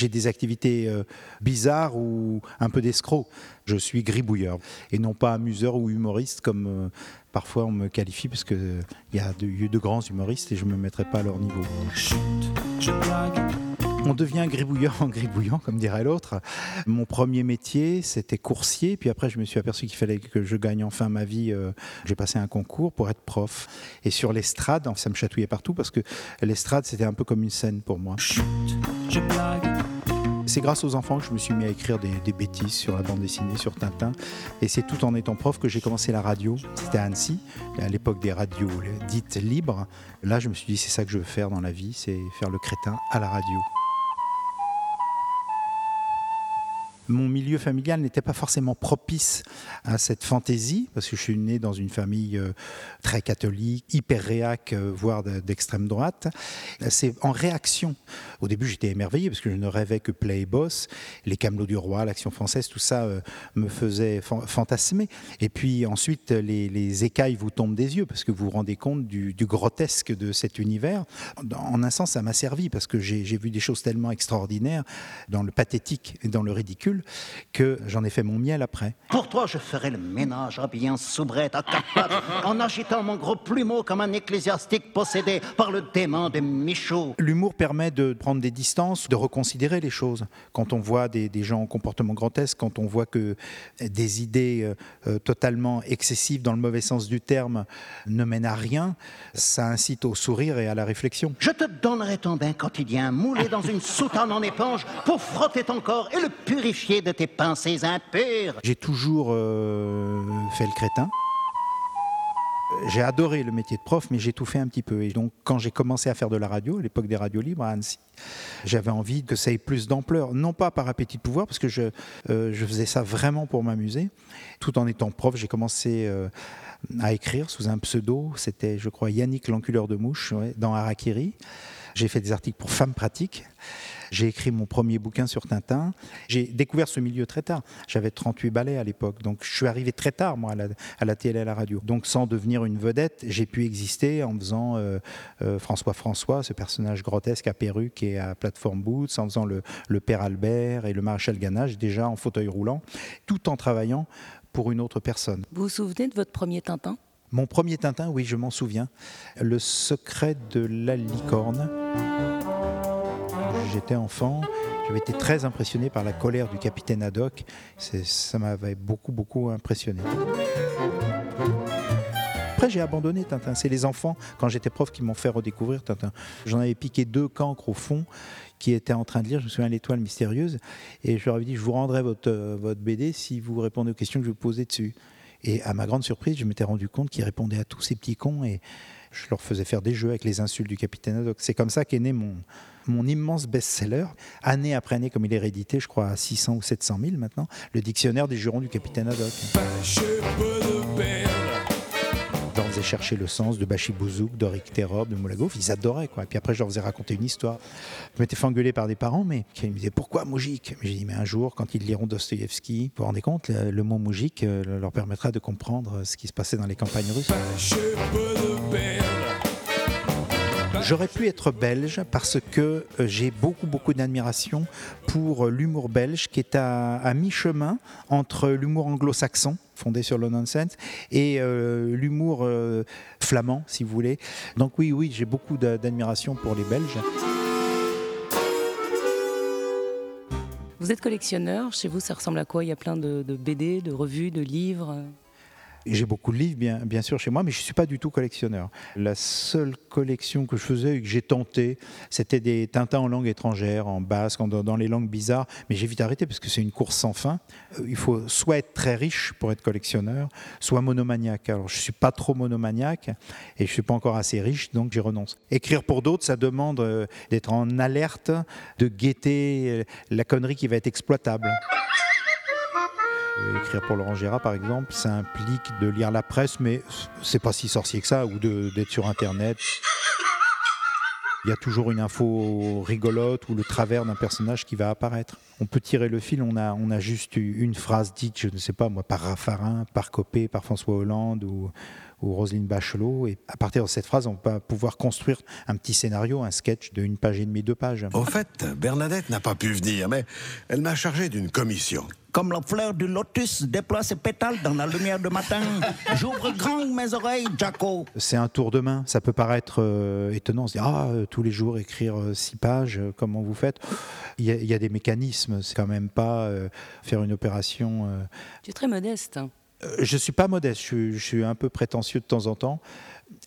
J'ai des activités euh, bizarres ou un peu d'escroc. Je suis gribouilleur et non pas amuseur ou humoriste comme euh, parfois on me qualifie parce qu'il y a de, de, grands humoristes et je ne me mettrai pas à leur niveau. On devient gribouilleur en gribouillant, comme dirait l'autre. Mon premier métier, c'était coursier. Puis après, je me suis aperçu qu'il fallait que je gagne enfin ma vie. Euh, j'ai passé un concours pour être prof. Et sur l'estrade, ça me chatouillait partout parce que l'estrade, c'était un peu comme une scène pour moi. C'est grâce aux enfants que je me suis mis à écrire des, bêtises sur la bande dessinée, sur Tintin. Et c'est tout en étant prof que j'ai commencé la radio. C'était à Annecy, à l'époque des radios dites libres. Là, je me suis dit, c'est ça que je veux faire dans la vie, c'est faire le crétin à la radio. Mon milieu familial n'était pas forcément propice à cette fantaisie, parce que je suis né dans une famille euh, très catholique, hyper réac, euh, voire d'extrême droite. C'est en réaction. Au début, j'étais émerveillé, parce que je ne rêvais que Play Boss, les Camelots du Roi, l'Action française, tout ça euh, me faisait fantasmer. Et puis ensuite, les, écailles vous tombent des yeux, parce que vous vous rendez compte du grotesque de cet univers. En un sens, ça m'a servi, parce que j'ai vu des choses tellement extraordinaires dans le pathétique et dans le ridicule que j'en ai fait mon miel après. Pour toi, je ferai le ménage bien soubrette à quatre pattes, en agitant mon gros plumeau comme un ecclésiastique possédé par le démon de Michaud. L'humour permet de prendre des distances, de reconsidérer les choses. Quand on voit des, gens en comportement grotesque, quand on voit que des idées euh, euh, totalement excessives dans le mauvais sens du terme ne mènent à rien, ça incite au sourire et à la réflexion. Je te donnerai ton bain quotidien moulé dans une soutane en éponge pour frotter ton corps et le purifier de tes pensées impures. J'ai toujours euh, fait le crétin. J'ai adoré le métier de prof, mais j'ai tout fait un petit peu. Et donc, quand j'ai commencé à faire de la radio, à l'époque des radios libres à Annecy, j'avais envie que ça ait plus d'ampleur. Non pas par appétit de pouvoir, parce que je, euh, faisais ça vraiment pour m'amuser. Tout en étant prof, j'ai commencé euh, à écrire sous un pseudo. C'était, je crois, Yannick l'enculeur de mouche, dans Harakiri. J'ai fait des articles pour Femmes Pratiques. J'ai écrit mon premier bouquin sur Tintin. J'ai découvert ce milieu très tard. J'avais 38 ballets à l'époque. Donc je suis arrivé très tard, moi, à la, télé et à la radio. Donc sans devenir une vedette, j'ai pu exister en faisant euh, euh, François François, ce personnage grotesque à perruque et à plateforme boots, en faisant le, le père Albert et le maréchal Ganache, déjà en fauteuil roulant, tout en travaillant pour une autre personne. Vous vous souvenez de votre premier Tintin? Mon premier Tintin, oui, je m'en souviens. Le secret de la licorne j'étais enfant, j'avais été très impressionné par la colère du capitaine Haddock. Ça m'avait beaucoup, beaucoup impressionné. Après, j'ai abandonné Tintin. C'est les enfants, quand j'étais prof, qui m'ont fait redécouvrir Tintin. J'en avais piqué deux cancres au fond qui étaient en train de lire, je me souviens, l'étoile mystérieuse, et je leur avais dit, je vous rendrai votre, votre BD si vous répondez aux questions que je vous posais dessus. Et à ma grande surprise, je m'étais rendu compte qu'ils répondaient à tous ces petits cons et je leur faisais faire des jeux avec les insultes du capitaine Haddock. C'est comme ça qu'est né mon, immense best-seller, année après année, comme il est réédité, je crois à 600 ou 700 000 maintenant, le dictionnaire des jurons du capitaine Haddock. On faisait chercher le sens de Bachibouzouk, d'Oric Terob, de Moulagouf, ils adoraient quoi. Et puis après, je leur faisais raconter une histoire. Je m'étais fait engueuler par des parents, mais qui me disaient pourquoi Moujik? J'ai dit mais un jour, quand ils liront Dostoïevski, vous vous rendez compte, le, mot Moujik euh, leur permettra de comprendre ce qui se passait dans les campagnes russes. J'aurais pu être belge parce que euh, j'ai beaucoup, beaucoup d'admiration pour euh, l'humour belge qui est à, mi-chemin entre l'humour anglo-saxon fondé sur le nonsense et euh, l'humour flamand, si vous voulez. Donc oui, oui, j'ai beaucoup d'admiration pour les Belges. Vous êtes collectionneur, chez vous ça ressemble à quoi? Il y a plein de BD, de revues, de livres? J'ai beaucoup de livres, bien, sûr, chez moi, mais je ne suis pas du tout collectionneur. La seule collection que je faisais et que j'ai tenté, c'était des Tintins en langue étrangère, en basque, dans, les langues bizarres, mais j'ai vite arrêté parce que c'est une course sans fin. Euh, il faut soit être très riche pour être collectionneur, soit monomaniaque. Alors, je ne suis pas trop monomaniaque et je ne suis pas encore assez riche, donc j'y renonce. Écrire pour d'autres, ça demande euh, d'être en alerte, de guetter euh, la connerie qui va être exploitable. Écrire pour Laurent Gérard, par exemple, ça implique de lire la presse, mais c'est pas si sorcier que ça, ou d'être sur Internet. Il y a toujours une info rigolote ou le travers d'un personnage qui va apparaître. On peut tirer le fil, on a, on a juste une phrase dite, je ne sais pas moi, par Raffarin, par Copé, par François Hollande ou, ou Roselyne Bachelot. Et à partir de cette phrase, on va pouvoir construire un petit scénario, un sketch de une page et demie, deux pages. Au fait, Bernadette n'a pas pu venir, mais elle m'a chargé d'une commission. Comme la fleur du lotus déploie ses pétales dans la lumière du matin. J'ouvre grand mes oreilles, Jaco. C'est un tour de main. Ça peut paraître euh, étonnant. Se dire, ah, euh, tous les jours écrire euh, six pages, euh, comment vous faites? Il y, a, il y a des mécanismes. C'est quand même pas euh, faire une opération. euh, Tu es très modeste. hein. Euh, Je suis pas modeste, je, suis- un peu prétentieux de temps en temps.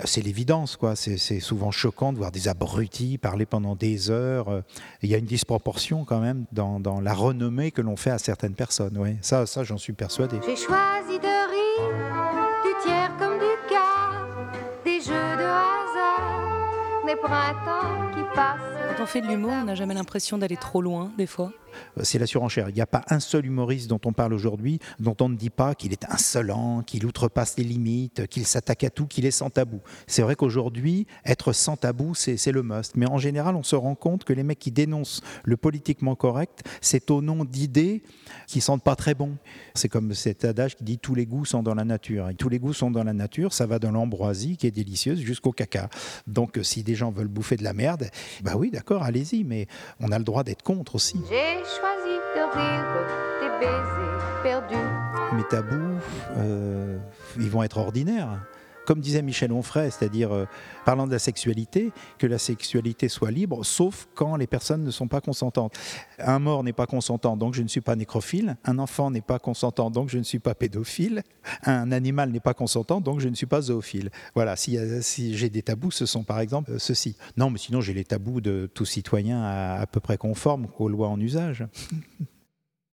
C'est l'évidence, quoi. C'est souvent choquant de voir des abrutis parler pendant des heures. Euh, Il y a une disproportion quand même dans, la renommée que l'on fait à certaines personnes. Ouais. Ça, ça j'en suis persuadé. J'ai choisi de rire du tiers comme du quart, des jeux de hasard, des printemps qui passent. Quand on fait de l'humour, on n'a jamais l'impression d'aller trop loin, des fois. Euh, C'est la surenchère. Il n'y a pas un seul humoriste dont on parle aujourd'hui dont on ne dit pas qu'il est insolent, qu'il outrepasse les limites, qu'il s'attaque à tout, qu'il est sans tabou. C'est vrai qu'aujourd'hui, être sans tabou, c'est le must. Mais en général, on se rend compte que les mecs qui dénoncent le politiquement correct, c'est au nom d'idées qui sentent pas très bon. C'est comme cet adage qui dit tous les goûts sont dans la nature. Et tous les goûts sont dans la nature, ça va de l'ambroisie qui est délicieuse jusqu'au caca. Donc si des gens veulent bouffer de la merde, bah oui, allez-y, mais on a le droit d'être contre aussi. J'ai choisi de rire des baisers perdus. mes tabous, euh, ils vont être ordinaires. Comme disait Michel Onfray, c'est-à-dire, euh, parlant de la sexualité, que la sexualité soit libre, sauf quand les personnes ne sont pas consentantes. Un mort n'est pas consentant, donc je ne suis pas nécrophile. Un enfant n'est pas consentant, donc je ne suis pas pédophile. Un animal n'est pas consentant, donc je ne suis pas zoophile. Voilà, si, si j'ai des tabous, ce sont par exemple euh, ceux-ci. Non, mais sinon j'ai les tabous de tout citoyen à, à peu près conforme aux lois en usage.